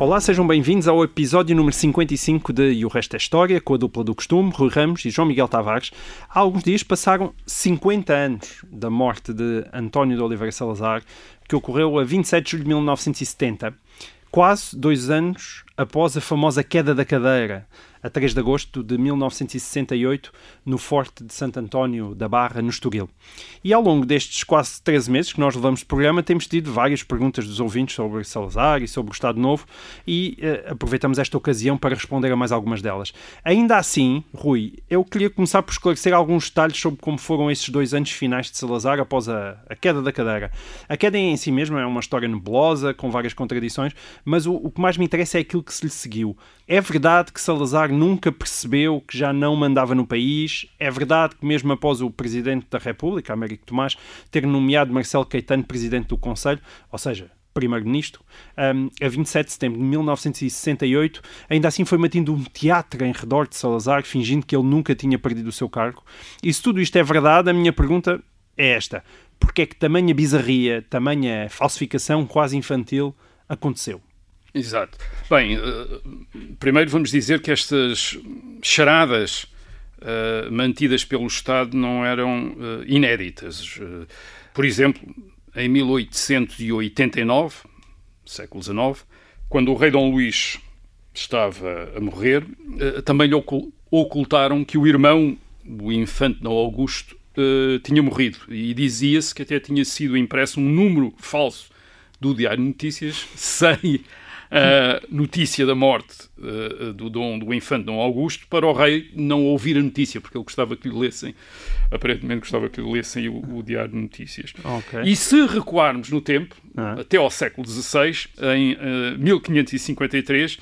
Olá, sejam bem-vindos ao episódio número 55 de E o Resto é História, com a dupla do costume, Rui Ramos e João Miguel Tavares. Há alguns dias passaram 50 anos da morte de António de Oliveira Salazar, que ocorreu a 27 de julho de 1970, quase dois anos após a famosa queda da cadeira, a 3 de agosto de 1968, no Forte de Santo António da Barra, no Estoril. E ao longo destes quase 13 meses que nós levamos de programa, temos tido várias perguntas dos ouvintes sobre Salazar e sobre o Estado Novo e eh, aproveitamos esta ocasião para responder a mais algumas delas. Ainda assim, Rui, eu queria começar por esclarecer alguns detalhes sobre como foram esses dois anos finais de Salazar após a, a queda da cadeira. A queda em si mesma é uma história nebulosa, com várias contradições, mas o, o que mais me interessa é aquilo que se lhe seguiu. É verdade que Salazar nunca percebeu que já não mandava no país. É verdade que, mesmo após o Presidente da República, Américo Tomás, ter nomeado Marcelo Caetano Presidente do Conselho, ou seja, Primeiro-Ministro, um, a 27 de setembro de 1968, ainda assim foi mantido um teatro em redor de Salazar, fingindo que ele nunca tinha perdido o seu cargo. E se tudo isto é verdade, a minha pergunta é esta: porque é que tamanha bizarria, tamanha falsificação quase infantil aconteceu? Exato. Bem, uh, primeiro vamos dizer que estas charadas uh, mantidas pelo Estado não eram uh, inéditas. por exemplo, em 1889, século XIX, quando o rei Dom Luís estava a morrer, também lhe ocultaram que o irmão, o infante Dom Augusto, tinha morrido. E dizia-se que até tinha sido impresso um número falso do Diário de Notícias sem a notícia da morte uh, do, dom, do infante Dom Augusto para o rei não ouvir a notícia, porque ele gostava que lhe lessem, aparentemente gostava que lhe lessem o, o Diário de Notícias. Okay. E se recuarmos no tempo, ah. até ao século XVI, em uh, 1553,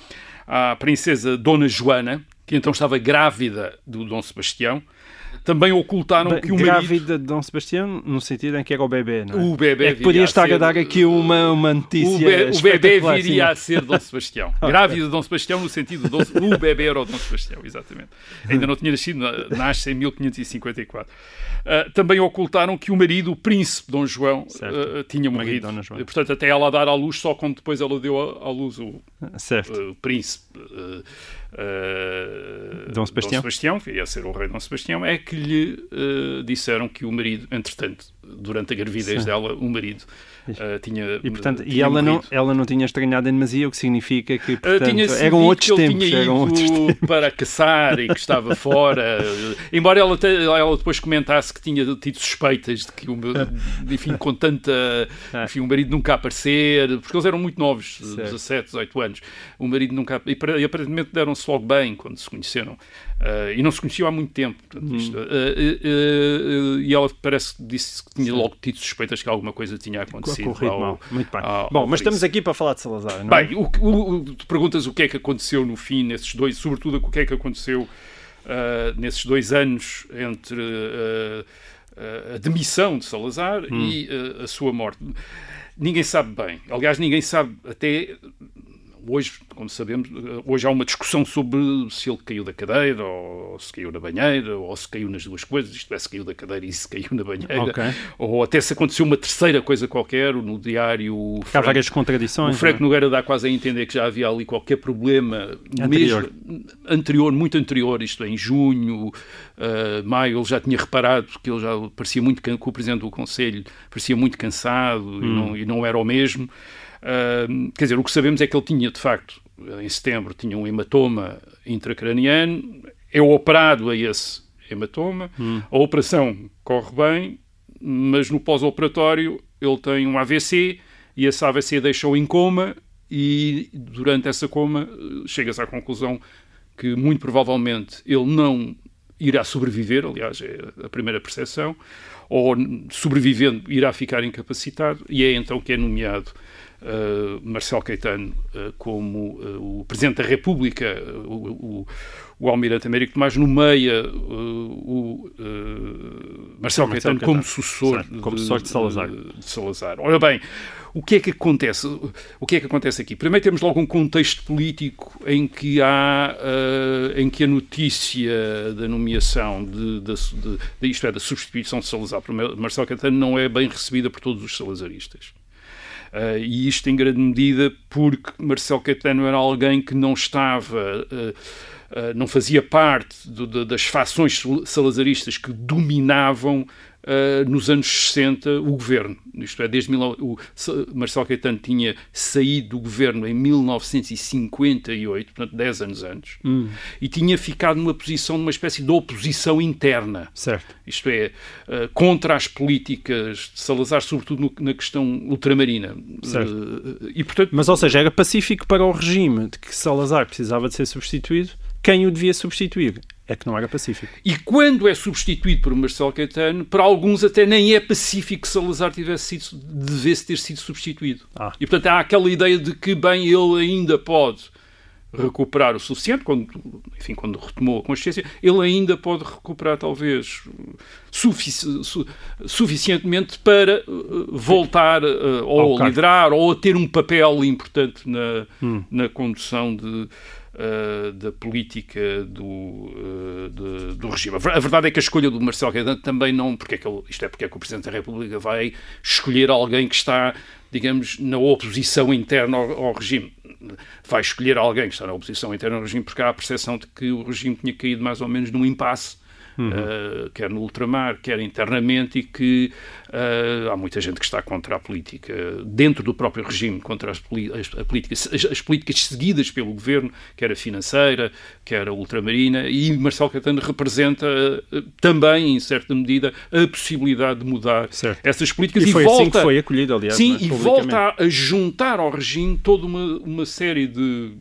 a princesa Dona Joana, que então estava grávida do Dom Sebastião, também ocultaram Bem, que o grávida marido... de Dom Sebastião, no sentido em que era o bebê, não é? O bebê é que podia estar a, ser... a dar aqui uma, uma notícia O, be... o bebê viria a ser Dom Sebastião. Grávida de Dom Sebastião no sentido de Dom... o bebê era o Dom Sebastião, exatamente. Ainda não tinha nascido, nasce em 1554. Uh, também ocultaram que o marido, o príncipe Dom João, uh, tinha morrido. E, portanto, até ela dar à luz, só quando depois ela deu à luz o, certo. o príncipe... Uh, Dom Sebastião, Dom Sebastião, que ia ser o rei Dom Sebastião, é que lhe uh, disseram que o marido, entretanto, durante a gravidez Sim. dela, o marido uh, tinha E, portanto, tinha e ela, morrido. não, ela não tinha estranhado em demasia, o que significa que, Uh, portanto, tinha eram outros tempos. tinha Eram outros tempos. para caçar e que estava fora. Embora ela, te- ela depois comentasse que tinha tido suspeitas de que, o enfim, com tanta. Enfim, o marido nunca aparecer, porque eles eram muito novos, 17, 18 anos. O marido nunca. E aparentemente deram-se logo bem quando se conheceram. Uh, e não se conheciam há muito tempo. portanto, isto, uh, uh, uh, e ela parece que disse que tinha logo tido suspeitas que alguma coisa tinha acontecido. Ao- mal. Muito bem. ao- Bom, ao mas estamos aqui para falar de Salazar, não é? Bem, o, o- o- tu perguntas o que é que aconteceu no fim nesses dois, sobretudo o que é que aconteceu nesses dois anos entre a demissão de Salazar e ah, a sua morte. Ninguém sabe bem. Aliás, ninguém sabe até hoje, como sabemos, hoje há uma discussão sobre se ele caiu da cadeira, ou se caiu na banheira, ou se caiu nas duas coisas, isto é, se caiu da cadeira e se caiu na banheira, Ok. ou até se aconteceu uma terceira coisa qualquer, no diário Há Franco- várias o contradições. Franco não é? Nogueira dá quase a entender que já havia ali qualquer problema Anterior. mesmo anterior, muito anterior, isto é, em junho, uh, maio, ele já tinha reparado que ele já parecia muito que o Presidente do Conselho parecia muito cansado Hum. e, não, e não era o mesmo. Uh, quer dizer, o que sabemos é que ele tinha, de facto, em setembro, tinha um hematoma intracraniano, é operado a esse hematoma, a operação corre bem, mas no pós-operatório ele tem um AVC e esse AVC deixou em coma e durante essa coma chega-se à conclusão que muito provavelmente ele não irá sobreviver, aliás, é a primeira percepção, ou sobrevivendo irá ficar incapacitado e é então que é nomeado uh, Marcelo Caetano uh, como uh, o Presidente da República, o, o, o Almirante Américo Tomás nomeia o Marcelo, Caetano, como sucessor, certo, como sucessor de, de, Salazar. De Salazar. Ora bem, o que é que acontece? O que é que acontece aqui? Primeiro temos logo um contexto político em que há, uh, em que a notícia da nomeação de, de, de, de, isto é, da substituição de Salazar por Marcelo Caetano não é bem recebida por todos os salazaristas. Uh, e isto em grande medida porque Marcelo Caetano era alguém que não estava, uh, não fazia parte do, de, das fações salazaristas que dominavam uh, nos anos 60 o governo. Isto é, desde mil, o Marcelo Caetano tinha saído do governo em 1958, portanto 10 anos antes, hum. e tinha ficado numa posição, numa espécie de oposição interna. Certo. Isto é, uh, contra as políticas de Salazar, sobretudo no, na questão ultramarina. Certo. Uh, e, portanto, Mas, ou seja, era pacífico para o regime de que Salazar precisava de ser substituído quem o devia substituir é que não era pacífico. E quando é substituído por Marcelo Caetano, para alguns até nem é pacífico que Salazar tivesse sido, devesse ter sido substituído. Ah. E portanto há aquela ideia de que, bem, ele ainda pode recuperar o suficiente, quando, enfim, quando retomou a consciência, ele ainda pode recuperar talvez sufici su suficientemente para uh, voltar uh, ou liderar ou a ter um papel importante na, hum. na condução de uh, da política do, uh, de, do regime. A verdade é que a escolha do Marcelo Caetano também não. Porque é que ele, isto é porque é que o Presidente da República vai escolher alguém que está, digamos, na oposição interna ao, ao regime. Vai escolher alguém que está na oposição interna ao regime porque há a percepção de que o regime tinha caído mais ou menos num impasse uhum. uh, quer no ultramar, quer internamente, e que uh, há muita gente que está contra a política, dentro do próprio regime, contra as, as, a política, as, as, políticas seguidas pelo governo, quer a financeira, quer a ultramarina, e Marcelo Caetano representa uh, também, em certa medida, a possibilidade de mudar certo. essas políticas. E, e foi volta, assim que foi acolhido, aliás. Sim, é? e volta a juntar ao regime toda uma, uma série de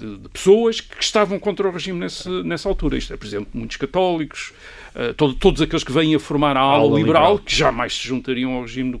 de, de, pessoas que estavam contra o regime nesse, nessa altura. Isto é, por exemplo, muitos católicos, uh, todo, todos aqueles que vêm a formar a ala, liberal, liberal, que jamais se juntariam ao regime do,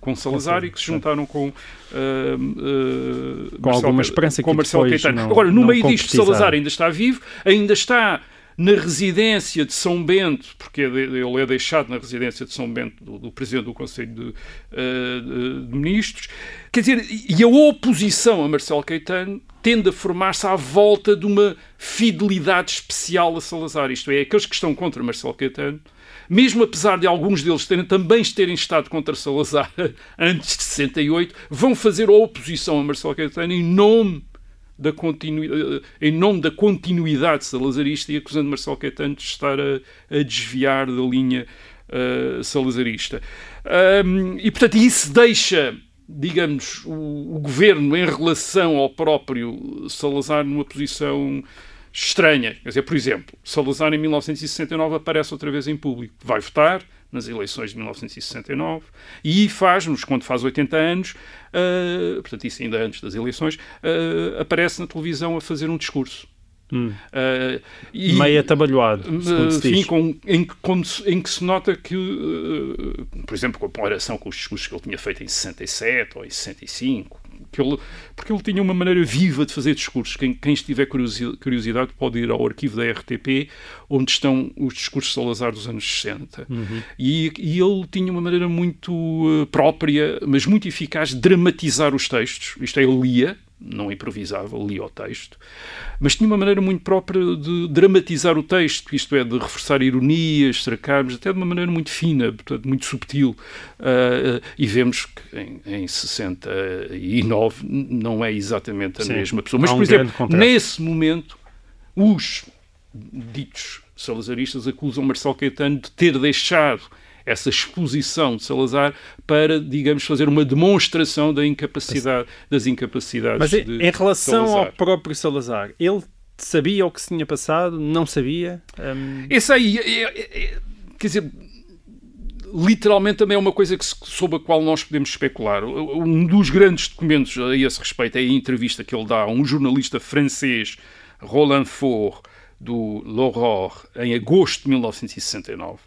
com Salazar e que se juntaram com, uh, uh, com Marcelo, alguma esperança com Marcelo Caetano. Agora, no meio disto, Salazar ainda está vivo, ainda está na residência de São Bento, porque ele é deixado na residência de São Bento do, do Presidente do Conselho de, uh, de, Ministros. Quer dizer, e a oposição a Marcelo Caetano tende a formar-se à volta de uma fidelidade especial a Salazar, isto é, aqueles que estão contra Marcelo Caetano, mesmo apesar de alguns deles terem, também terem estado contra Salazar antes de 68, vão fazer oposição a Marcelo Caetano em nome da continuidade, eh, em nome da continuidade salazarista e acusando Marcelo Caetano de estar a, a desviar da linha uh, salazarista. Um, e, portanto, isso deixa, digamos, o, o, governo em relação ao próprio Salazar numa posição estranha. Quer dizer, por exemplo, Salazar em 1969 aparece outra vez em público. Vai votar, nas eleições de 1969 e faz-nos, quando faz 80 anos, uh, portanto, isso ainda antes das eleições, uh, aparece na televisão a fazer um discurso. Hum. Uh, e, Meio atabalhoado, enfim, com, em, com, em, que se nota que, uh, por exemplo, com a comparação com os discursos que ele tinha feito em 67 ou em 65, porque ele tinha uma maneira viva de fazer discursos. Quem, quem estiver curiosidade pode ir ao arquivo da RTP, onde estão os discursos de Salazar dos anos 60. Uhum. E, e, ele tinha uma maneira muito uh, própria, mas muito eficaz, de dramatizar os textos. Isto é, ele lia, não improvisava, lia o texto, mas tinha uma maneira muito própria de dramatizar o texto, isto é, de reforçar ironias, sarcasmos, até de uma maneira muito fina, portanto, muito subtil. Uh, e vemos que em, em 69 não é exatamente a Sim, mesma pessoa. Mas, um por exemplo, nesse momento, os ditos salazaristas acusam Marcelo Caetano de ter deixado essa exposição de Salazar para, digamos, fazer uma demonstração da incapacidade, das incapacidades Mas de em relação Salazar. ao próprio Salazar, ele sabia o que se tinha passado? Não sabia? Um... Esse aí, é, é, é, quer dizer, literalmente também é uma coisa que, sobre a qual nós podemos especular. Um dos grandes documentos a esse respeito é a entrevista que ele dá a um jornalista francês, Roland Faure, do L'Aurore em agosto de 1969.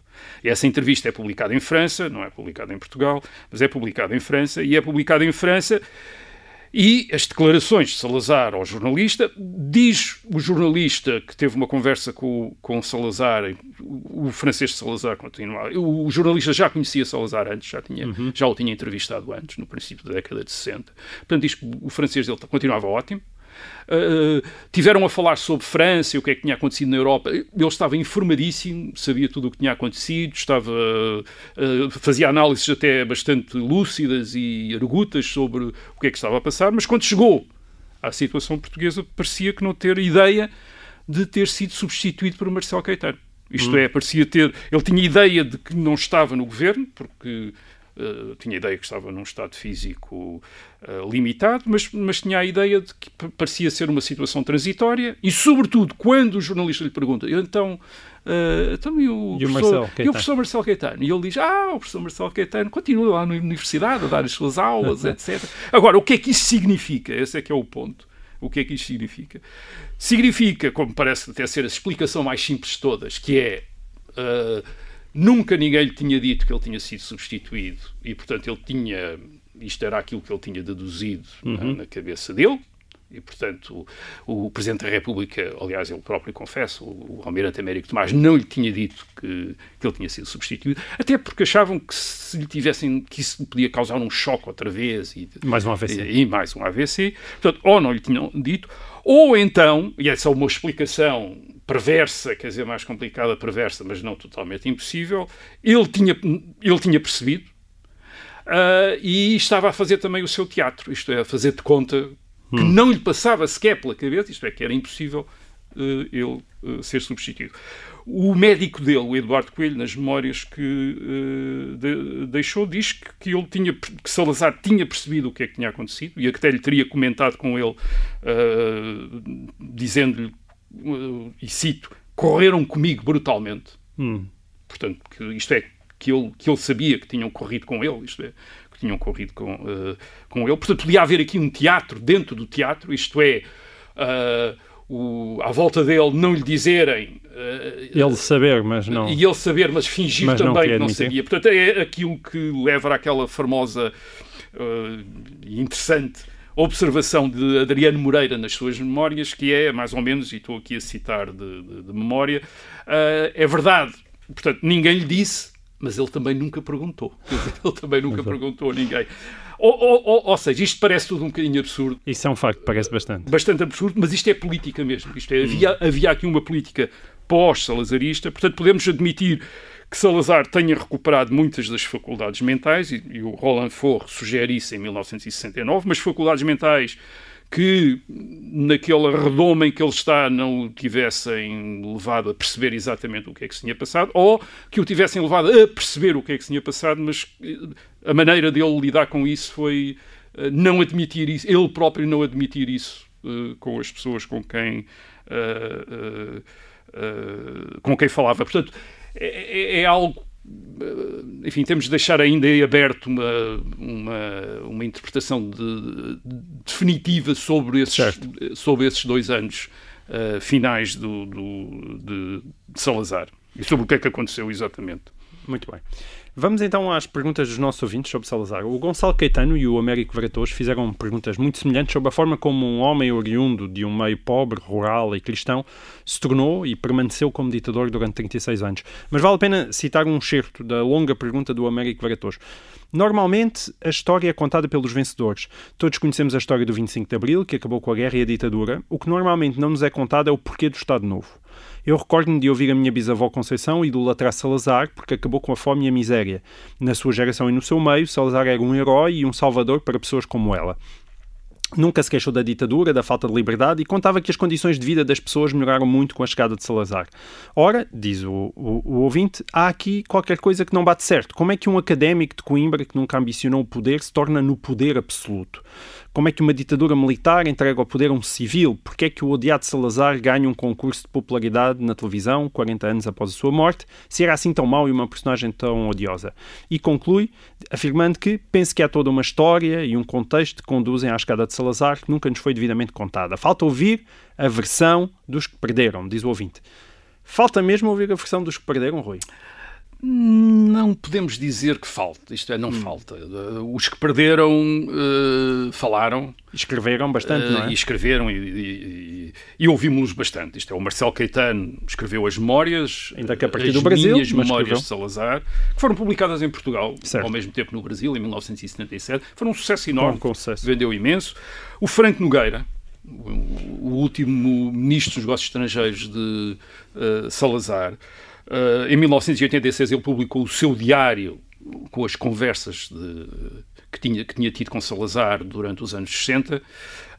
Essa entrevista é publicada em França, não é publicada em Portugal, mas é publicada em França, e é publicada em França e as declarações de Salazar ao jornalista, diz o jornalista que teve uma conversa com, com Salazar, o, o francês Salazar continua, o, o, jornalista já conhecia Salazar antes, já, tinha, uhum. já o tinha entrevistado antes, no princípio da década de 60. Portanto, diz que o francês dele continuava ótimo, Uh, tiveram a falar sobre França o que é que tinha acontecido na Europa. Ele estava informadíssimo, sabia tudo o que tinha acontecido, estava, uh, fazia análises até bastante lúcidas e argutas sobre o que é que estava a passar, mas quando chegou à situação portuguesa, parecia que não ter ideia de ter sido substituído por Marcelo Caetano. Isto hum. é, parecia ter. Ele tinha ideia de que não estava no governo, porque Uh, tinha a ideia que estava num estado físico uh, limitado, mas, mas tinha a ideia de que parecia ser uma situação transitória e, sobretudo, quando o jornalista lhe pergunta, então, uh, então e, o e, professor, o e o professor Marcelo Caetano? E ele diz, ah, o professor Marcelo Caetano continua lá na universidade a dar as suas aulas, etc. Agora, o que é que isso significa? Esse é que é o ponto. O que é que isto significa? Significa, como parece até ser a explicação mais simples de todas, que é Nunca ninguém lhe tinha dito que ele tinha sido substituído e, portanto, ele tinha. Isto era aquilo que ele tinha deduzido uhum. na, na, cabeça dele. E, portanto, o, o, Presidente da República, aliás, ele próprio confessa, o, o Almirante Américo Tomás, não lhe tinha dito que, que ele tinha sido substituído, até porque achavam que se lhe tivessem, que isso podia causar um choque outra vez. E, mais um AVC. E, e mais um AVC. Portanto, ou não lhe tinham dito, ou então, e essa é uma explicação perversa, quer dizer, mais complicada, perversa, mas não totalmente impossível, ele tinha, ele tinha percebido uh, e estava a fazer também o seu teatro, isto é, a fazer de conta que hum. não lhe passava sequer pela cabeça, isto é, que era impossível uh, ele uh, ser substituído. O médico dele, o Eduardo Coelho, nas memórias que de, deixou, diz que, que, ele tinha, que Salazar tinha percebido o que é que tinha acontecido e até lhe teria comentado com ele, dizendo-lhe e cito, correram comigo brutalmente. Hum. Portanto, que isto é, que ele, que ele sabia que tinham corrido com ele, isto é, que tinham corrido com, uh, com ele. Portanto, podia haver aqui um teatro dentro do teatro, isto é, uh, o, à volta dele não lhe dizerem. Uh, ele saber, mas não. E ele saber, mas fingir mas também não que não sabia. Portanto, é aquilo que leva àquela famosa e interessante observação de Adriano Moreira nas suas memórias, que é, mais ou menos, e estou aqui a citar de, de, de memória, uh, é verdade. Portanto, ninguém lhe disse, mas ele também nunca perguntou. ele também nunca perguntou a ninguém. Ou, ou, ou, seja, isto parece tudo um bocadinho absurdo. Isso é um facto, parece bastante. Bastante absurdo, mas isto é política mesmo. Isto é, havia, havia aqui uma política pós-salazarista, portanto podemos admitir que Salazar tenha recuperado muitas das faculdades mentais, e, e o Roland Faure sugere isso em 1969, mas faculdades mentais que naquele redoma em que ele está não o tivessem levado a perceber exatamente o que é que se tinha passado, ou que o tivessem levado a perceber o que é que se tinha passado, mas eh, a maneira dele lidar com isso foi eh, não admitir isso, ele próprio não admitir isso uh, com as pessoas com quem, uh, uh, com quem falava. Portanto, é, é, é algo enfim, temos de deixar ainda aberto uma, uma, uma interpretação de, de, definitiva sobre esses, sobre esses dois anos uh, finais do, do de, de Salazar e sobre o que é que aconteceu exatamente. Muito bem. Vamos então às perguntas dos nossos ouvintes sobre Salazar. O Gonçalo Caetano e o Américo Vratos fizeram perguntas muito semelhantes sobre a forma como um homem oriundo de um meio pobre, rural e cristão se tornou e permaneceu como ditador durante 36 anos. Mas vale a pena citar um excerto da longa pergunta do Américo Vratos. Normalmente, a história é contada pelos vencedores. Todos conhecemos a história do 25 de Abril, que acabou com a guerra e a ditadura. O que normalmente não nos é contado é o porquê do Estado Novo. Eu recordo-me de ouvir a minha bisavó Conceição idolatrar Salazar porque acabou com a fome e a miséria. Na sua geração e no seu meio, Salazar era um herói e um salvador para pessoas como ela. Nunca se queixou da ditadura, da falta de liberdade e contava que as condições de vida das pessoas melhoraram muito com a chegada de Salazar. Ora, diz o, o, o, ouvinte, há aqui qualquer coisa que não bate certo. Como é que um académico de Coimbra que nunca ambicionou o poder se torna no poder absoluto? Como é que uma ditadura militar entrega ao poder um civil? Porque é que o odiado Salazar ganha um concurso de popularidade na televisão 40 anos após a sua morte? Se era assim tão mau e uma personagem tão odiosa? E conclui afirmando que penso que há toda uma história e um contexto que conduzem à escada de Salazar que nunca nos foi devidamente contada. Falta ouvir a versão dos que perderam, diz o ouvinte. Falta mesmo ouvir a versão dos que perderam, Rui? Não podemos dizer que falta, isto é, não hum. falta. Os que perderam uh, falaram. Escreveram bastante, uh, não é? E escreveram e, e, e ouvimos-los bastante. Isto é, o Marcelo Caetano escreveu as memórias, Ainda que a partir do Brasil, as memórias de Salazar, que foram publicadas em Portugal certo. ao mesmo tempo no Brasil, em 1977. Foram um sucesso enorme, Bom, sucesso. vendeu imenso. O Franco Nogueira, o último ministro dos Negócios Estrangeiros de uh, Salazar, em 1986 ele publicou o seu diário com as conversas de, que, tinha, que tinha tido com Salazar durante os anos 60.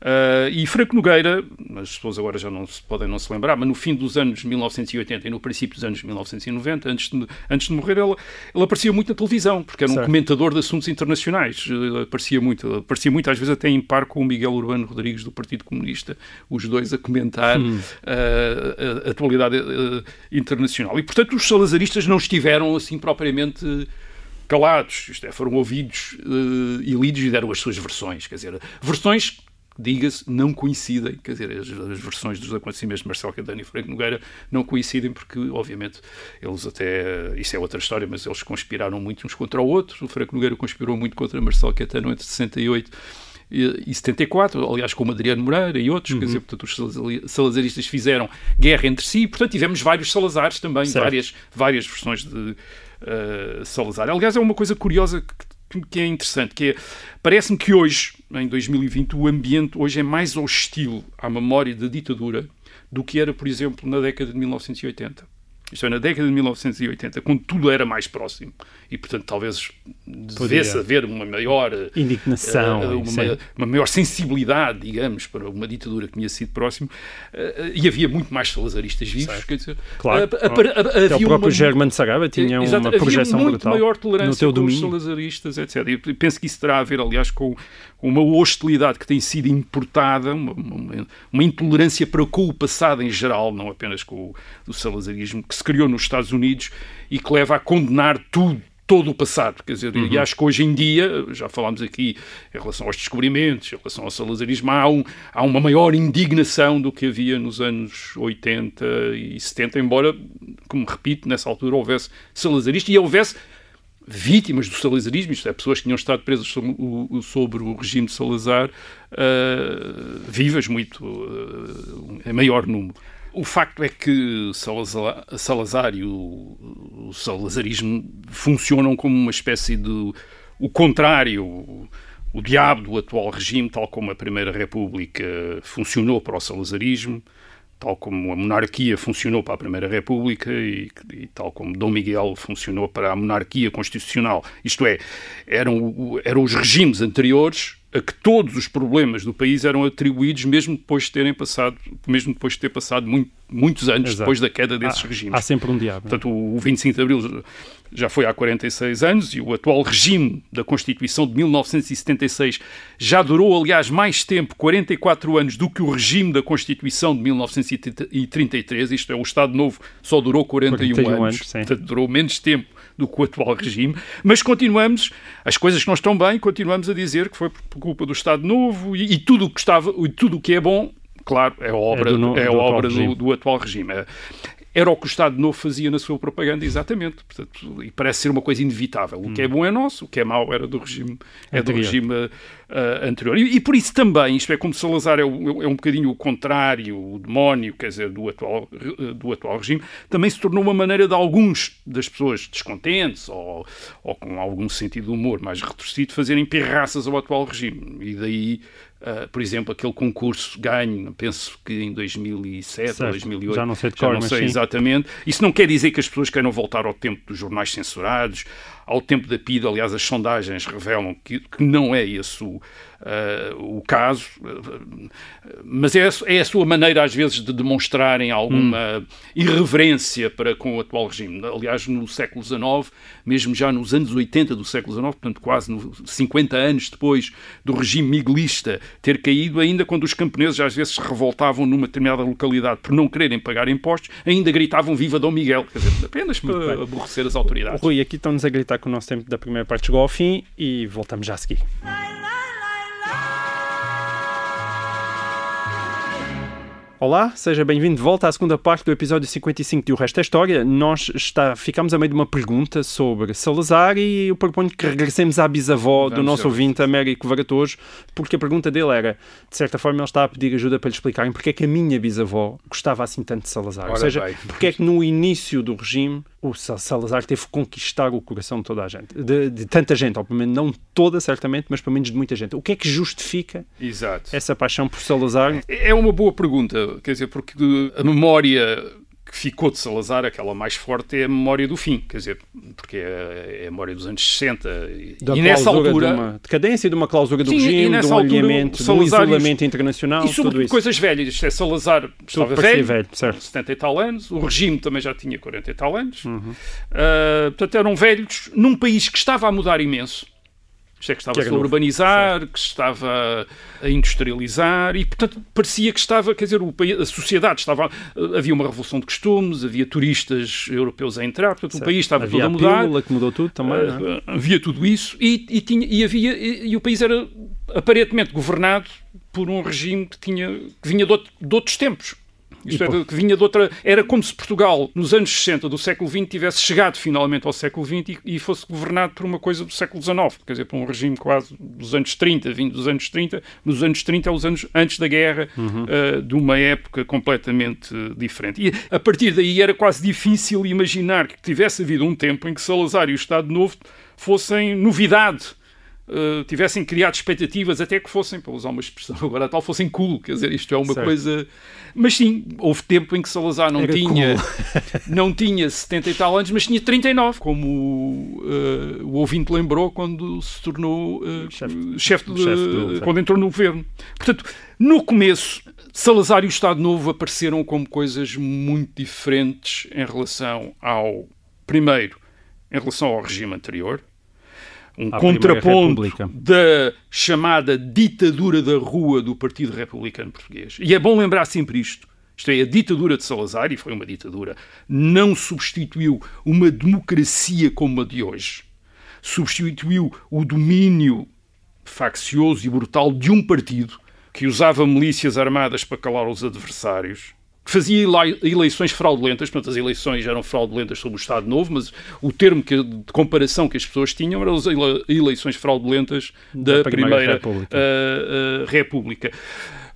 Uh, e Franco Nogueira, as pessoas agora já não se podem não se lembrar, mas no fim dos anos 1980 e no princípio dos anos 1990, antes de, antes de morrer, ele, ele aparecia muito na televisão, porque era um certo. comentador de assuntos internacionais. Ele aparecia muito, aparecia muito, às vezes até em par com o Miguel Urbano Rodrigues do Partido Comunista, os dois a comentar hum. uh, a, a, atualidade uh, internacional. E, portanto, os salazaristas não estiveram assim propriamente calados, isto é, foram ouvidos uh, e lidos e deram as suas versões, quer dizer, versões diga-se, não coincidem, quer dizer, as, as, versões dos acontecimentos de Marcelo Caetano e Franco Nogueira não coincidem porque, obviamente, eles até, isso é outra história, mas eles conspiraram muito uns contra o outro, o Franco Nogueira conspirou muito contra Marcelo Caetano entre 68 e 74, aliás, como Adriano Moreira e outros, uhum. quer dizer, portanto, os salazaristas fizeram guerra entre si, portanto, tivemos vários Salazares também, várias, várias versões de uh, Salazar. Aliás, é uma coisa curiosa que que é interessante, que é, parece-me que hoje, em 2020, o ambiente hoje é mais hostil à memória da ditadura do que era, por exemplo, na década de 1980. Isto é, na década de 1980, quando tudo era mais próximo. E, portanto, talvez devesse haver uma maior indignação, uh, uma, uma, maior sensibilidade, digamos, para uma ditadura que tinha sido próximo, uh, e havia muito mais salazaristas vivos. Quer dizer, claro, uh, havia o próprio uma, Germano Sagaba tinha exato, uma projeção havia muito brutal maior tolerância com os salazaristas, etc. E penso que isso terá a ver, aliás, com uma hostilidade que tem sido importada, uma, uma, uma intolerância para com o passado em geral, não apenas com o, o salazarismo, que se criou nos Estados Unidos e que leva a condenar tudo todo o passado. Quer dizer, uhum. e acho que hoje em dia, já falámos aqui em relação aos descobrimentos, em relação ao salazarismo, há, um, há uma maior indignação do que havia nos anos 80 e 70, embora, como repito, nessa altura houvesse salazaristas e houvesse vítimas do salazarismo, isto é, pessoas que tinham estado presas sobre o, sobre o regime de Salazar, uh, vivas muito, uh, em maior número. O facto é que Salazar, Salazar e o, o salazarismo funcionam como uma espécie de o contrário, o, o diabo do atual regime, tal como a Primeira República funcionou para o salazarismo, tal como a monarquia funcionou para a Primeira República e, e, tal como Dom Miguel funcionou para a monarquia constitucional. Isto é, eram, eram os regimes anteriores a que todos os problemas do país eram atribuídos mesmo depois de terem passado, mesmo depois de ter passado muito, muitos anos Exato. depois da queda desses há, regimes. Há sempre um diabo. Portanto, o 25 de Abril já foi há 46 anos e o atual regime da Constituição de 1976 já durou, aliás, mais tempo, 44 anos, do que o regime da Constituição de 1933. Isto é, o Estado Novo só durou 41, 41 anos, anos portanto, durou menos tempo do que o atual regime, mas continuamos, as coisas que não estão bem, continuamos a dizer que foi por culpa do Estado Novo e, e tudo o que estava, tudo o que é bom claro, é obra, é do, é do obra do, do, atual regime. É, era o que o Estado Novo fazia na sua propaganda, exatamente. Portanto, e parece ser uma coisa inevitável. O que é hum. bom é nosso, o que é mau era do regime, é do regime uh, anterior. E, e, por isso também, isto é, como Salazar é, o, é, um bocadinho o contrário, o demónio, quer dizer, do atual, do atual regime, também se tornou uma maneira de alguns das pessoas descontentes ou, ou com algum sentido de humor mais retorcido fazerem pirraças ao atual regime. E daí Uh, por exemplo, aquele concurso ganho, penso que em 2007 ou 2008, já não sei, de cor, já não sei exatamente. Isso não quer dizer que as pessoas queiram voltar ao tempo dos jornais censurados, ao tempo da PIDE. Aliás, as sondagens revelam que, que não é esse o, uh, o caso, mas é, é, a sua maneira, às vezes, de demonstrarem alguma hum. irreverência para com o atual regime. Aliás, no século XIX, mesmo já nos anos 80 do século XIX, portanto, quase no, 50 anos depois do regime miguelista ter caído, ainda quando os camponeses às vezes se revoltavam numa determinada localidade por não quererem pagar impostos, ainda gritavam Viva Dom Miguel, quer dizer, apenas para aborrecer as autoridades. Rui, aqui estão-nos a gritar que o nosso tempo da primeira parte chegou ao fim e voltamos já a seguir. Olá, seja bem-vindo de volta à segunda parte do episódio 55 de O Resto é História. Nós está, ficamos a meio de uma pergunta sobre Salazar e eu proponho que regressemos à bisavó Vamos do nosso ouvinte Américo Varatojo, porque a pergunta dele era, de certa forma, ele está a pedir ajuda para lhe explicarem porque é que a minha bisavó gostava assim tanto de Salazar. Ora Ou seja, bem. porque é que no início do regime o Salazar teve que conquistar o coração de toda a gente, de, de, tanta gente, obviamente não toda, certamente, mas pelo menos de muita gente. O que é que justifica Exato. essa paixão por Salazar? É, é uma boa pergunta, quer dizer, porque a memória que ficou de Salazar, aquela mais forte, é a memória do fim, quer dizer, porque é, é a memória dos anos 60. Da e nessa altura. De uma decadência de uma cláusula do sim, regime, de um alinhamento, de um isolamento internacional. E sobretudo coisas velhas. Isto é, Salazar estava velho, velho certo. 70 e tal anos, o regime também já tinha 40 e tal anos. Uhum. Uh, portanto, eram velhos num país que estava a mudar imenso isto é que estava que a urbanizar, que estava a industrializar e, portanto, parecia que estava, quer dizer, a sociedade estava. Havia uma revolução de costumes, havia turistas europeus a entrar, portanto, certo. o país estava havia todo a mudar. A que mudou tudo também. Uh, havia tudo isso e, e, tinha, e, havia, e, e, o país era aparentemente governado por um regime que, tinha, que vinha de, outro, de outros tempos. Isto é, que vinha de outra. Era como se Portugal, nos anos 60 do século XX, tivesse chegado finalmente ao século XX e, e fosse governado por uma coisa do século XIX, quer dizer, por um regime quase dos anos 30, vindo dos anos 30. Nos anos 30, os anos antes da guerra, uhum. uh, de uma época completamente diferente. E a partir daí era quase difícil imaginar que tivesse havido um tempo em que Salazar e o Estado Novo fossem novidade uh, tivessem criado expectativas até que fossem, para usar uma expressão agora tal, fossem cool. Quer dizer, isto é uma certo. coisa. Mas sim, houve tempo em que Salazar não tinha cool. não tinha 70 e tal anos, mas tinha 39, como uh, o ouvinte lembrou quando se tornou uh, chefe, de, chefe quando entrou no governo. Portanto, no começo, Salazar e o Estado Novo apareceram como coisas muito diferentes em relação ao primeiro, em relação ao regime anterior, um contraponto da chamada ditadura da rua do Partido Republicano Português. E é bom lembrar sempre isto. Isto é, a ditadura de Salazar, e foi uma ditadura, não substituiu uma democracia como a de hoje. Substituiu o domínio faccioso e brutal de um partido que usava milícias armadas para calar os adversários que fazia eleições fraudulentas, portanto as eleições eram fraudulentas sob o Estado Novo, mas o termo que, de comparação que as pessoas tinham eram as eleições fraudulentas da, da Primeira, Primeira República. Uh, uh, República.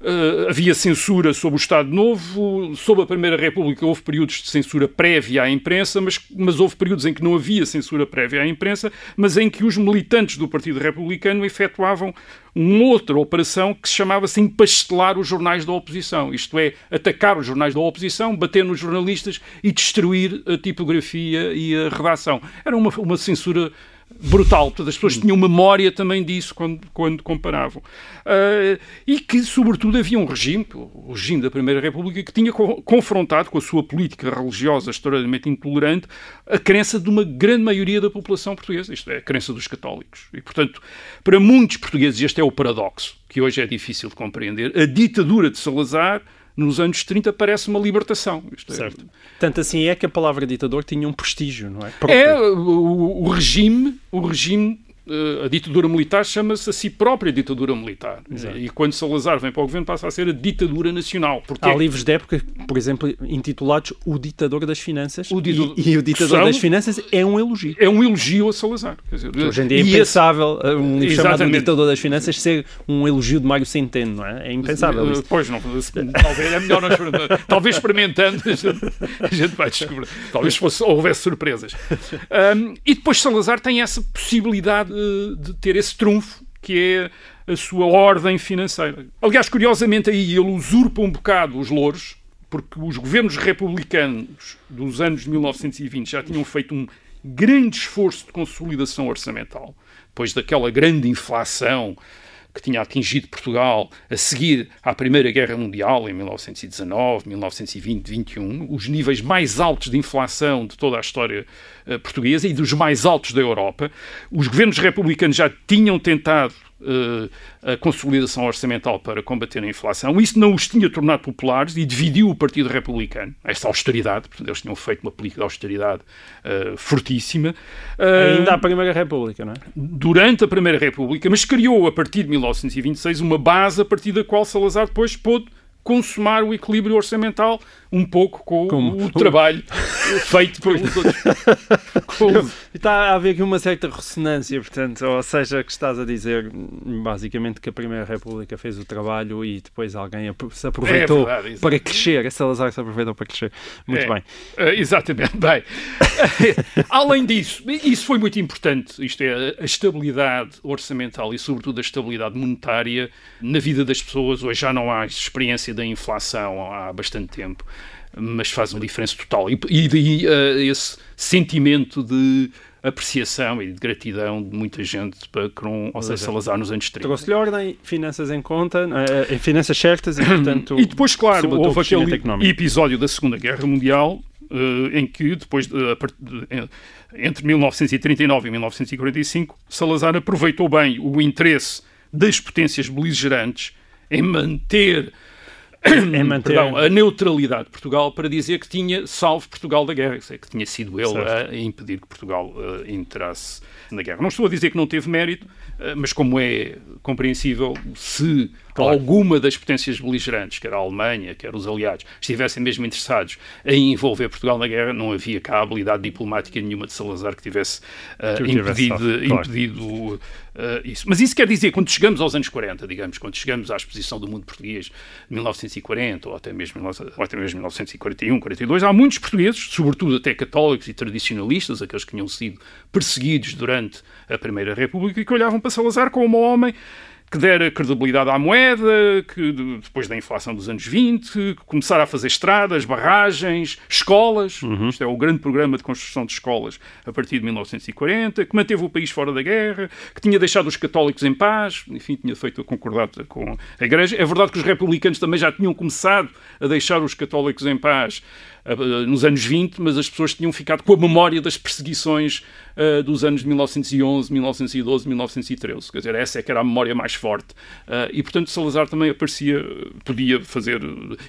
Uh, havia censura sobre o Estado Novo, sob a Primeira República houve períodos de censura prévia à imprensa, mas, mas houve períodos em que não havia censura prévia à imprensa, mas em que os militantes do Partido Republicano efetuavam uma outra operação que se chamava-se empastelar os jornais da oposição, isto é, atacar os jornais da oposição, bater nos jornalistas e destruir a tipografia e a redação. Era uma, uma censura brutal. Portanto, as pessoas tinham memória também disso quando, quando comparavam. Uh, e que, sobretudo, havia um regime, o regime da Primeira República, que tinha co confrontado com a sua política religiosa extraordinariamente intolerante a crença de uma grande maioria da população portuguesa, isto é, a crença dos católicos. E, portanto, para muitos portugueses, este é o paradoxo, que hoje é difícil de compreender. A ditadura de Salazar nos anos 30 parece uma libertação. Isto é certo. É... Tanto assim é que a palavra ditador tinha um prestígio, não é? Próprio. É, o, o regime, o regime a ditadura militar chama-se a si própria ditadura militar. Exato. E quando Salazar vem para o governo passa a ser a ditadura nacional. Porque Há livros de época, por exemplo, intitulados O Ditador das Finanças. O ditador... E, e, o Ditador das Finanças é um elogio. É um elogio a Salazar. Dizer, Hoje em dia é impensável esse... um livro chamado O Ditador das Finanças ser um elogio de Mário Centeno, não é? É impensável. Isso. Pois não, talvez é melhor experimentar. Talvez experimentando a gente, a gente vai descobrir. Talvez fosse, houvesse surpresas. Um, e depois Salazar tem essa possibilidade de ter esse trunfo que é a sua ordem financeira. Aliás, curiosamente, aí ele usurpa um bocado os louros, porque os governos republicanos dos anos 1920 já tinham feito um grande esforço de consolidação orçamental, depois daquela grande inflação que tinha atingido Portugal a seguir à Primeira Guerra Mundial, em 1919, 1920, 21, os níveis mais altos de inflação de toda a história uh, portuguesa e dos mais altos da Europa. Os governos republicanos já tinham tentado a consolidação orçamental para combater a inflação. Isso não os tinha tornado populares e dividiu o Partido Republicano. Esta austeridade, portanto, eles tinham feito uma política de austeridade uh, fortíssima. Uh, Ainda a Primeira República, não é? Durante a Primeira República, mas criou a partir de 1926 uma base a partir da qual Salazar depois pôde consumar o equilíbrio orçamental um pouco com Como? o trabalho feito pelos outros. Com... Está a haver aqui uma certa ressonância, portanto, ou seja, que estás a dizer basicamente que a Primeira República fez o trabalho e depois alguém se aproveitou é verdade, para crescer. A Salazar se aproveitou para crescer. Muito é, bem. Uh, exatamente. Bem, além disso, isso foi muito importante, isto é, a estabilidade orçamental e, sobretudo, a estabilidade monetária na vida das pessoas. Hoje já não há experiência da inflação há bastante tempo mas faz uma diferença total. E, e daí uh, esse sentimento de apreciação e de gratidão de muita gente para com José Salazar nos anos 30. Trouxe-lhe ordem, finanças em conta, uh, finanças certas e, portanto... e depois, claro, houve aquele económico. episódio da Segunda Guerra Mundial uh, em que, depois de, de, entre 1939 e 1945, Salazar aproveitou bem o interesse das potências beligerantes em manter é manter... Perdão, a neutralidade de Portugal para dizer que tinha salvo Portugal da guerra, que tinha sido ele certo. a impedir que Portugal uh, entrasse na guerra. Não estou a dizer que não teve mérito, uh, mas como é compreensível, se claro. alguma das potências beligerantes, quer a Alemanha, quer os aliados, estivessem mesmo interessados em envolver Portugal na guerra, não havia cá habilidade diplomática nenhuma de Salazar que tivesse, uh, impedido, impedido Uh, isso. Mas isso quer dizer, quando chegamos aos anos 40, digamos, quando chegamos à exposição do mundo português de 1940 ou até mesmo, ou até mesmo 1941, 42, há muitos portugueses, sobretudo até católicos e tradicionalistas, aqueles que tinham sido perseguidos durante a Primeira República, que olhavam para Salazar como um homem que dera credibilidade à moeda, que depois da inflação dos anos 20, começar a fazer estradas, barragens, escolas. Uhum. Isto é o grande programa de construção de escolas a partir de 1940, que manteve o país fora da guerra, que tinha deixado os católicos em paz, enfim, tinha feito a concordata com a Igreja. É verdade que os republicanos também já tinham começado a deixar os católicos em paz nos anos 20, mas as pessoas tinham ficado com a memória das perseguições uh, dos anos 1911, 1912, 1913. Quer dizer, essa é que era a memória mais forte. Uh, e, portanto, Salazar também aparecia, podia fazer,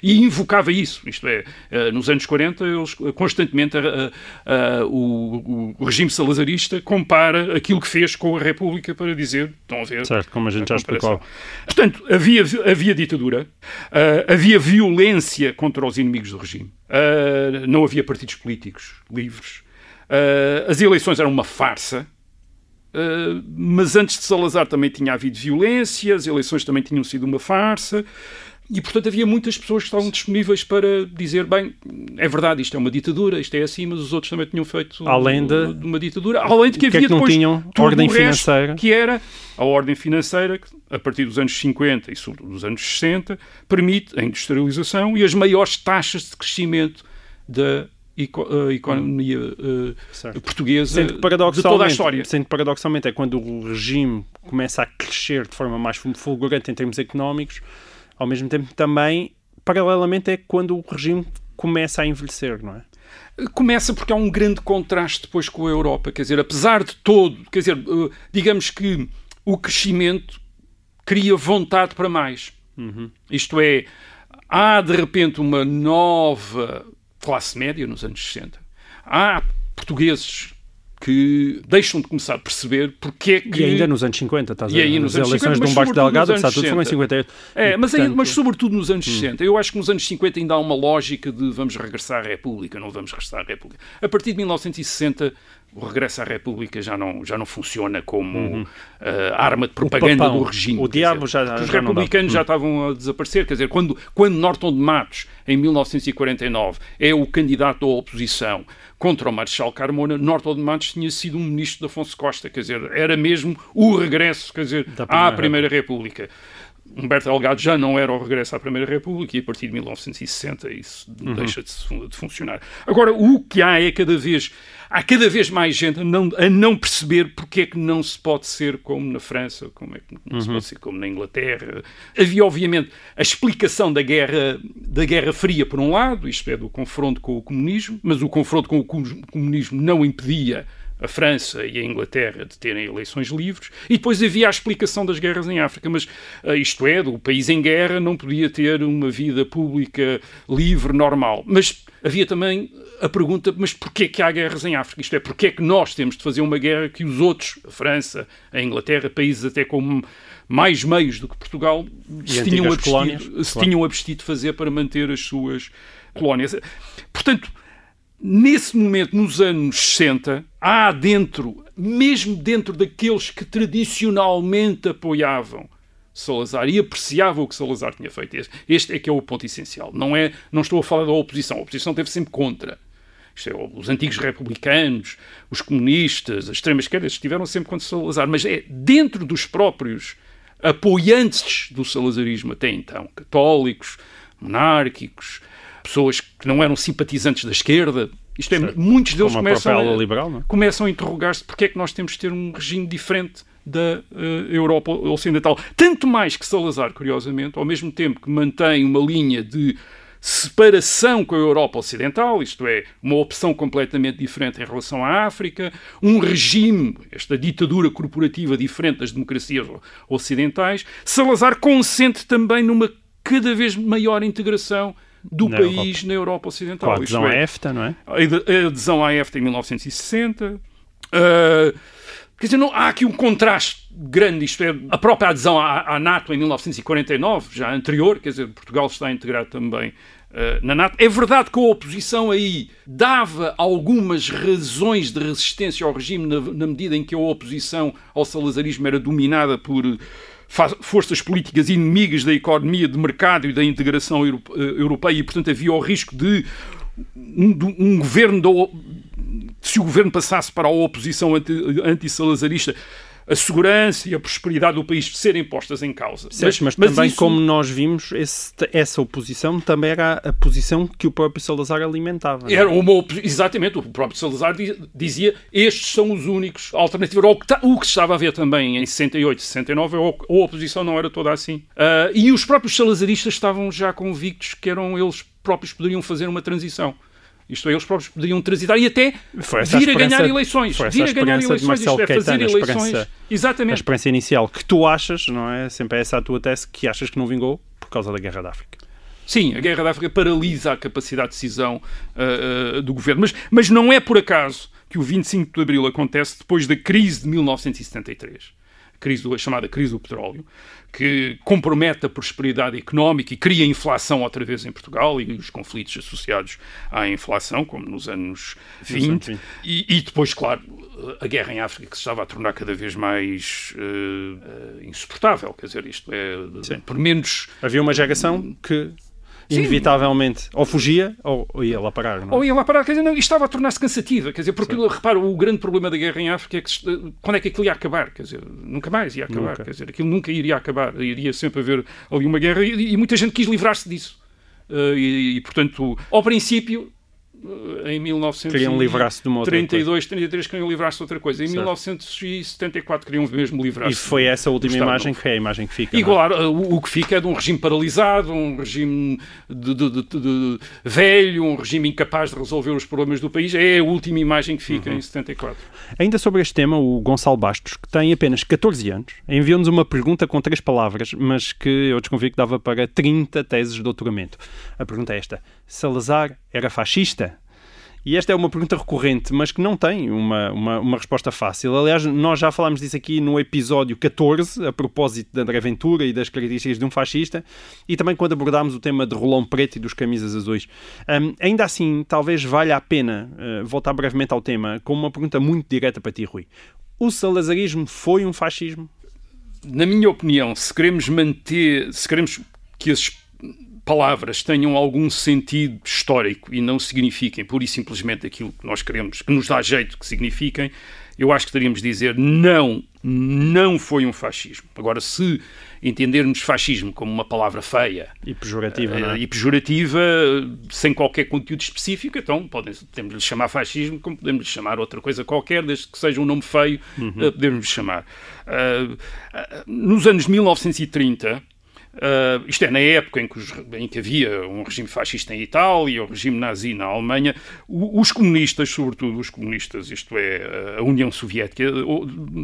e invocava isso. Isto é, uh, nos anos 40, eles constantemente, o, o, regime salazarista compara aquilo que fez com a República para dizer, estão a ver. Certo, como a gente a já explicou. Portanto, havia, havia ditadura, havia violência contra os inimigos do regime. Uh, não havia partidos políticos livres. Uh, as eleições eram uma farsa. Uh, mas antes de Salazar também tinha havido violência, as eleições também tinham sido uma farsa. E, portanto, havia muitas pessoas que estavam disponíveis para dizer: bem, é verdade, isto é uma ditadura, isto é assim, mas os outros também tinham feito além de, de uma ditadura. Além de que, que havia é que depois tinham ordem financeira. que era a ordem financeira, que a partir dos anos 50 e sobretudo dos anos 60, permite a industrialização e as maiores taxas de crescimento da economia uh, portuguesa sendo de toda a história. Sendo que, paradoxalmente, é quando o regime começa a crescer de forma mais fulgurante em termos económicos, ao mesmo tempo também, paralelamente, é quando o regime começa a envelhecer, não é? Começa porque há um grande contraste depois com a Europa, quer dizer, apesar de todo, quer dizer, uh, digamos que o crescimento cria vontade para mais. Uhum. Isto é, há de repente uma nova classe média nos anos 60. Há portugueses que deixam de começar a perceber porque é que... E ainda nos anos 50, estás a ver? E nos As eleições 50, de um Baixo Delgado, está tudo foi em 58. É, mas, portanto... mas sobretudo nos anos hum. 60. Eu acho que nos anos 50 ainda há uma lógica de vamos regressar à República, não vamos regressar à República. A partir de 1960 o regresso à República já não, já não funciona como uhum. uh, arma de propaganda do regime. O diabo dizer, já, já Os republicanos já uhum. estavam a desaparecer. Quer dizer, quando, quando Norton de Matos, em 1949, é o candidato da oposição contra o Marechal Carmona, Norton de Matos tinha sido um ministro de Afonso Costa. Quer dizer, era mesmo o regresso quer dizer, à Primeira República. Humberto Delgado já não era o regresso à Primeira República e a partir de 1960 isso uhum. deixa de, de, funcionar. Agora, o que há é cada vez há cada vez mais gente a não, a não perceber porque é que não se pode ser como na França, como é que não uhum. se pode ser como na Inglaterra. Havia, obviamente, a explicação da guerra, da guerra Fria, por um lado, isto é, do confronto com o comunismo, mas o confronto com o comunismo não impedia a França e a Inglaterra de terem eleições livres, e depois havia a explicação das guerras em África, mas eh, isto é, o país em guerra não podia ter uma vida pública livre, normal. Mas havia também a pergunta, mas porquê que há guerras em África? Isto é, porquê que nós temos de fazer uma guerra que os outros, a França, a Inglaterra, países até com mais meios do que Portugal, se, tinham abstido, se claro. tinham abstido de fazer para manter as suas colónias. Portanto, nesse momento, nos anos 60, há dentro, mesmo dentro daqueles que tradicionalmente apoiavam Salazar e apreciavam o que Salazar tinha feito. Este é que é o ponto essencial. Não, é, não estou a falar da oposição. A oposição esteve sempre contra. É, os antigos republicanos, os comunistas, a extrema-esquerda estiveram sempre contra Salazar. Mas é dentro dos próprios apoiantes do salazarismo até então, católicos, monárquicos, pessoas que não eram simpatizantes da esquerda. Isto é, certo. muitos deles começam a, liberal, é? começam a interrogar-se porque é que nós temos de ter um regime diferente da uh, Europa Ocidental. Tanto mais que Salazar, curiosamente, ao mesmo tempo que mantém uma linha de separação com a Europa Ocidental, isto é, uma opção completamente diferente em relação à África, um regime, esta ditadura corporativa diferente das democracias ocidentais, Salazar consente também numa cada vez maior integração do na país Europa. na Europa Ocidental. Com a adesão é, à EFTA, não é? A adesão à EFTA em 1960. Uh, quer dizer, não, há aqui um contraste grande, isto é, a própria adesão à, à, NATO em 1949, já anterior, quer dizer, Portugal está integrado também uh, na NATO. É verdade que a oposição aí dava algumas razões de resistência ao regime na, na medida em que a oposição ao salazarismo era dominada por forças políticas inimigas da economia de mercado e da integração eh, europeia e, portanto, havia o risco de um, um governo, se o governo passasse para a oposição anti-salazarista, anti a segurança e a prosperidade do país serem postas em causa. Certo, mas, mas, também, isso... como nós vimos, esse, essa oposição também era a posição que o próprio Salazar alimentava. É? Era uma Exatamente, o próprio Salazar dizia estes são os únicos alternativos. O que, tá, o que estava a ver também em 68, 69, a oposição não era toda assim. Uh, e os próprios salazaristas estavam já convictos que eram eles próprios poderiam fazer uma transição. Isto é, eles próprios podiam transitar e até vir a ganhar eleições. Vir a ganhar eleições, isto é, fazer eleições. Exatamente. A experiência inicial que tu achas, não é? Sempre é essa a tua tese, que achas que não vingou por causa da Guerra da África. Sim, a Guerra da África paralisa a capacidade de decisão uh, uh, do governo. Mas, mas não é por acaso que o 25 de Abril acontece depois da crise de 1973 crise do, a chamada crise do petróleo, que compromete a prosperidade económica e cria inflação outra vez em Portugal e os conflitos associados à inflação, como nos anos 20. E, e, depois, claro, a guerra em África que se estava a tornar cada vez mais uh, insuportável. Quer dizer, isto é, Sim. por menos. Havia uma geração que inevitavelmente ou fugia ou, ia lá parar. Não? É? Ou ia lá parar, quer dizer, não, estava a tornar-se cansativa, quer dizer, porque, Sim. repara, o grande problema da guerra em África é que quando é que aquilo ia acabar, quer dizer, nunca mais ia acabar, nunca. quer dizer, aquilo nunca iria acabar, iria sempre haver ali uma guerra e, e muita gente quis livrar-se disso. Uh, e, e, portanto, ao princípio, em 1932, 33 queriam livrar-se de outra coisa. Em certo. 1974 queriam mesmo livrar-se. E foi essa última imagem que é a imagem que fica. E claro, é? o, o, que fica é de um regime paralisado, um regime de, de, de, de, velho, um regime incapaz de resolver os problemas do país. É a última imagem que fica uhum. em 74. Ainda sobre este tema, o Gonçalo Bastos, que tem apenas 14 anos, enviou-nos uma pergunta com três palavras, mas que eu desconfio que dava para 30 teses de doutoramento. A pergunta é esta: Salazar era fascista? E esta é uma pergunta recorrente, mas que não tem uma, uma, uma, resposta fácil. Aliás, nós já falámos disso aqui no episódio 14, a propósito da André Ventura e das características de um fascista, e também quando abordámos o tema de Rolão Preto e dos camisas azuis. Um, ainda assim, talvez valha a pena uh, voltar brevemente ao tema com uma pergunta muito direta para ti, Rui. O salazarismo foi um fascismo? Na minha opinião, se queremos manter, se queremos que esses palavras tenham algum sentido histórico e não signifiquem pura e simplesmente aquilo que nós queremos, que nos dá jeito que signifiquem, eu acho que teríamos de dizer não, não foi um fascismo. Agora, se entendermos fascismo como uma palavra feia e pejorativa, uh, é? e pejorativa sem qualquer conteúdo específico, então podem, podemos lhe chamar fascismo como podemos lhe chamar outra coisa qualquer, desde que seja um nome feio, uhum. uh, podemos lhe chamar. Uh, nos anos 1930, Uh, isto é, na época em que, os, em que, havia um regime fascista em Itália e um regime nazi na Alemanha, os comunistas, sobretudo os comunistas, isto é, a União Soviética,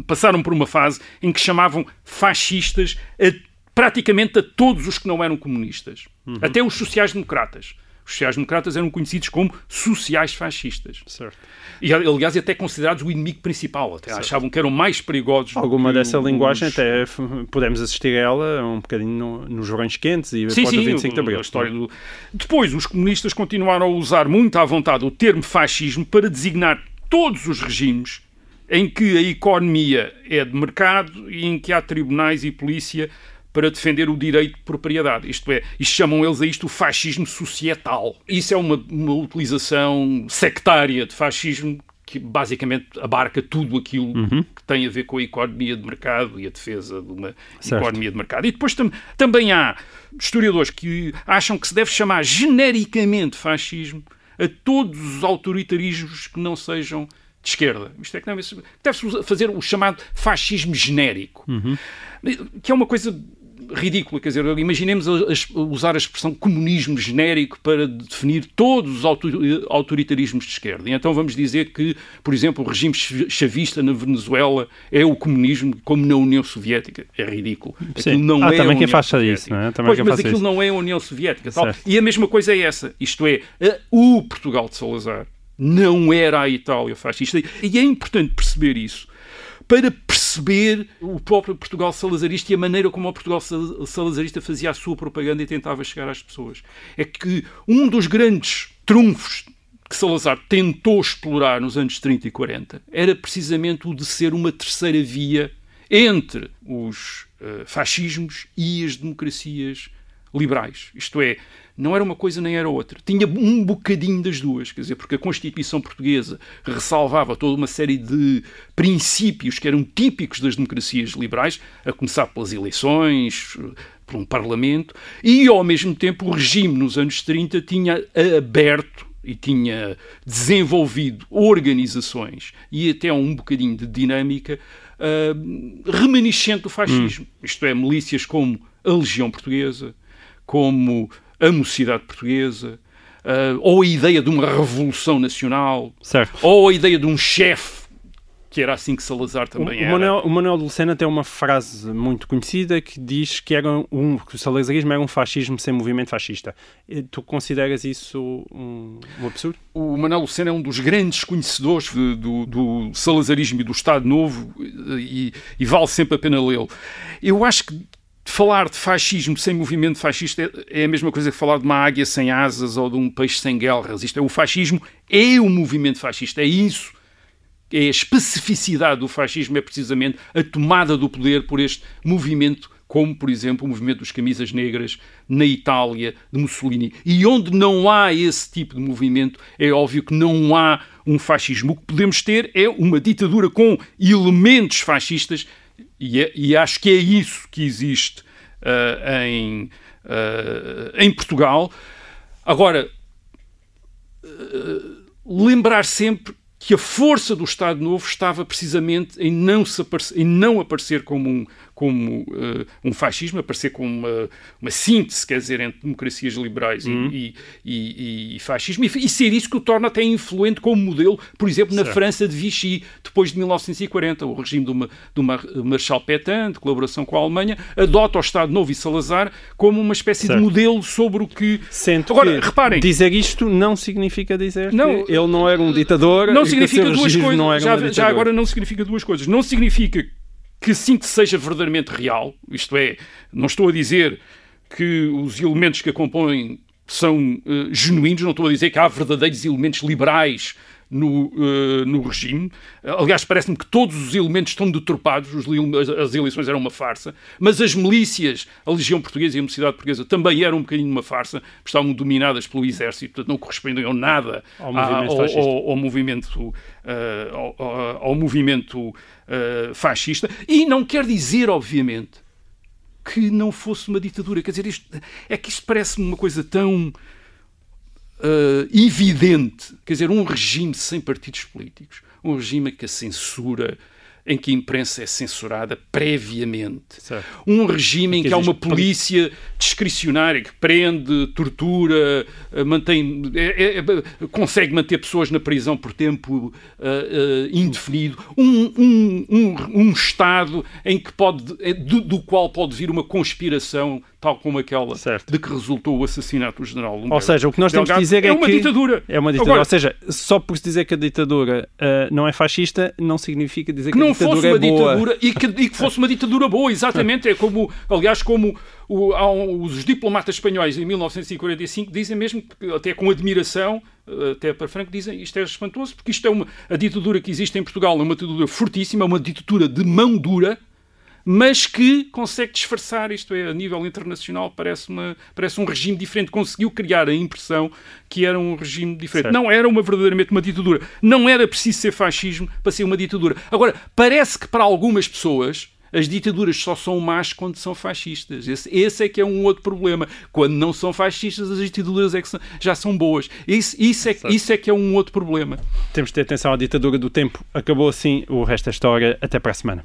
passaram por uma fase em que chamavam fascistas a, praticamente a todos os que não eram comunistas, uhum. até os sociais-democratas. Os sociais-democratas eram conhecidos como sociais-fascistas. Certo. E, aliás, até considerados o inimigo principal. Até certo. achavam que eram mais perigosos. Alguma dessa linguagem, até podemos assistir a ela um bocadinho no, nos verões quentes e sim, sim, 25 de Abril. A história do... Depois, os comunistas continuaram a usar muito à vontade o termo fascismo para designar todos os regimes em que a economia é de mercado e em que há tribunais e polícia para defender o direito de propriedade. Isto é, e chamam eles a isto o fascismo societal. Isso é uma, uma utilização sectária de fascismo que basicamente abarca tudo aquilo uhum. que tem a ver com a economia de mercado e a defesa de uma certo. economia de mercado. E depois tam também há historiadores que acham que se deve chamar genericamente fascismo a todos os autoritarismos que não sejam de esquerda. Isto é que deve-se deve fazer o chamado fascismo genérico, uhum. que é uma coisa ridícula. Quer dizer, imaginemos usar a expressão comunismo genérico para definir todos os autoritarismos de esquerda. E então vamos dizer que, por exemplo, o regime chavista na Venezuela é o comunismo, como na União Soviética. É ridículo. Sim. não ah, é também quem faça isso, não é? Também pois, mas aquilo isso. não é a União Soviética. Tal. E a mesma coisa é essa. Isto é, o Portugal de Salazar não era a Itália fascista. E é importante perceber isso para perceber o próprio Portugal salazarista e a maneira como o Portugal salazarista fazia a sua propaganda e tentava chegar às pessoas. É que um dos grandes trunfos que Salazar tentou explorar nos anos 30 e 40 era precisamente o de ser uma terceira via entre os uh, fascismos e as democracias liberais. Isto é, não era uma coisa nem era outra. Tinha um bocadinho das duas, quer dizer, porque a Constituição Portuguesa ressalvava toda uma série de princípios que eram típicos das democracias liberais, a começar pelas eleições, por um parlamento, e ao mesmo tempo o regime nos anos 30 tinha aberto e tinha desenvolvido organizações e até um bocadinho de dinâmica uh, remanescente do fascismo. Hum. Isto é, milícias como a Legião Portuguesa, como a mocidade portuguesa, uh, ou a ideia de uma revolução nacional, certo. ou a ideia de um chefe, que era assim que Salazar também o, era. O Manuel, o Manuel de Lucena tem uma frase muito conhecida que diz que, era um, que o salazarismo era um fascismo sem movimento fascista. Tu consideras isso um, um absurdo? O Manuel Lucena é um dos grandes conhecedores de, do, do, salazarismo e do Estado Novo e, e vale sempre a pena lê-lo. Eu acho que falar de fascismo sem movimento fascista é, é a mesma coisa que falar de uma águia sem asas ou de um peixe sem guerras. Isto é, o fascismo é o movimento fascista, é isso. É a especificidade do fascismo, é precisamente a tomada do poder por este movimento, como, por exemplo, o movimento dos camisas negras na Itália de Mussolini. E onde não há esse tipo de movimento, é óbvio que não há um fascismo. O que podemos ter é uma ditadura com elementos fascistas e, é, e acho que é isso que existe uh, em, uh, em Portugal. Agora, uh, lembrar sempre que a força do Estado Novo estava precisamente em não, aparecer, em não aparecer como um, como uh, um fascismo, aparecer como uma, uma, síntese, quer dizer, entre democracias liberais uhum. e, e, e, e, fascismo, e, ser isso que o torna até influente como modelo, por exemplo, certo. na França de Vichy, depois de 1940, o regime do, do Marshal Pétain, de colaboração com a Alemanha, adota o Estado Novo e Salazar como uma espécie certo. de modelo sobre o que... Sendo Agora, que reparem... dizer isto não significa dizer não, que ele não era um ditador... Não significa duas coisas. Já, já agora não significa duas coisas. Não significa que que seja verdadeiramente real, isto é, não estou a dizer que os elementos que a compõem são uh, genuínos, não estou a dizer que há verdadeiros elementos liberais no, uh, no regime. Aliás, parece-me que todos os elementos estão deturpados, os, as eleições eram uma farsa, mas as milícias, a Legião Portuguesa e a Universidade Portuguesa também eram um bocadinho uma farsa, estavam dominadas pelo exército, portanto não correspondiam nada ao movimento, ao, ao, ao, movimento, uh, ao, ao, movimento uh, fascista. E não quer dizer, obviamente, que não fosse uma ditadura. Quer dizer, isto, é que isto parece-me uma coisa tão uh, evidente. Quer dizer, um regime sem partidos políticos, um regime que a censura em que a imprensa é censurada previamente. Certo. Um regime em que, que há uma polícia discricionária que prende, tortura, eh, mantém, é, é, consegue manter pessoas na prisão por tempo uh, uh, indefinido. Um, um, um, um, Estado em que pode, do, do qual pode vir uma conspiração tal como aquela certo. de que resultou o assassinato do general Ou seja, o que nós temos que dizer é, é uma que ditadura. É uma ditadura. Agora, Ou seja, só por se dizer que a ditadura uh, não é fascista, não significa dizer que, que ditadura fosse uma é ditadura e que, e que fosse uma ditadura boa, exatamente. É como, aliás, como o, os diplomatas espanhóis em 1945 dizem mesmo, até com admiração, eh, até para Franco, dizem isto é espantoso, porque isto é uma a ditadura que existe em Portugal, é uma ditadura fortíssima, é uma ditadura de mão dura, mas que consegue disfarçar, isto é, a nível internacional, parece, uma, parece um regime diferente. Conseguiu criar a impressão que era um regime diferente. Certo. Não era uma verdadeiramente uma ditadura. Não era preciso ser fascismo para ser uma ditadura. Agora, parece que para algumas pessoas as ditaduras só são más quando são fascistas. Esse, esse, é que é um outro problema. Quando não são fascistas, as ditaduras é que são, já são boas. Isso, isso, é, isso é que é um outro problema. Temos de ter atenção à ditadura do tempo. Acabou assim o resto da história. Até para a semana.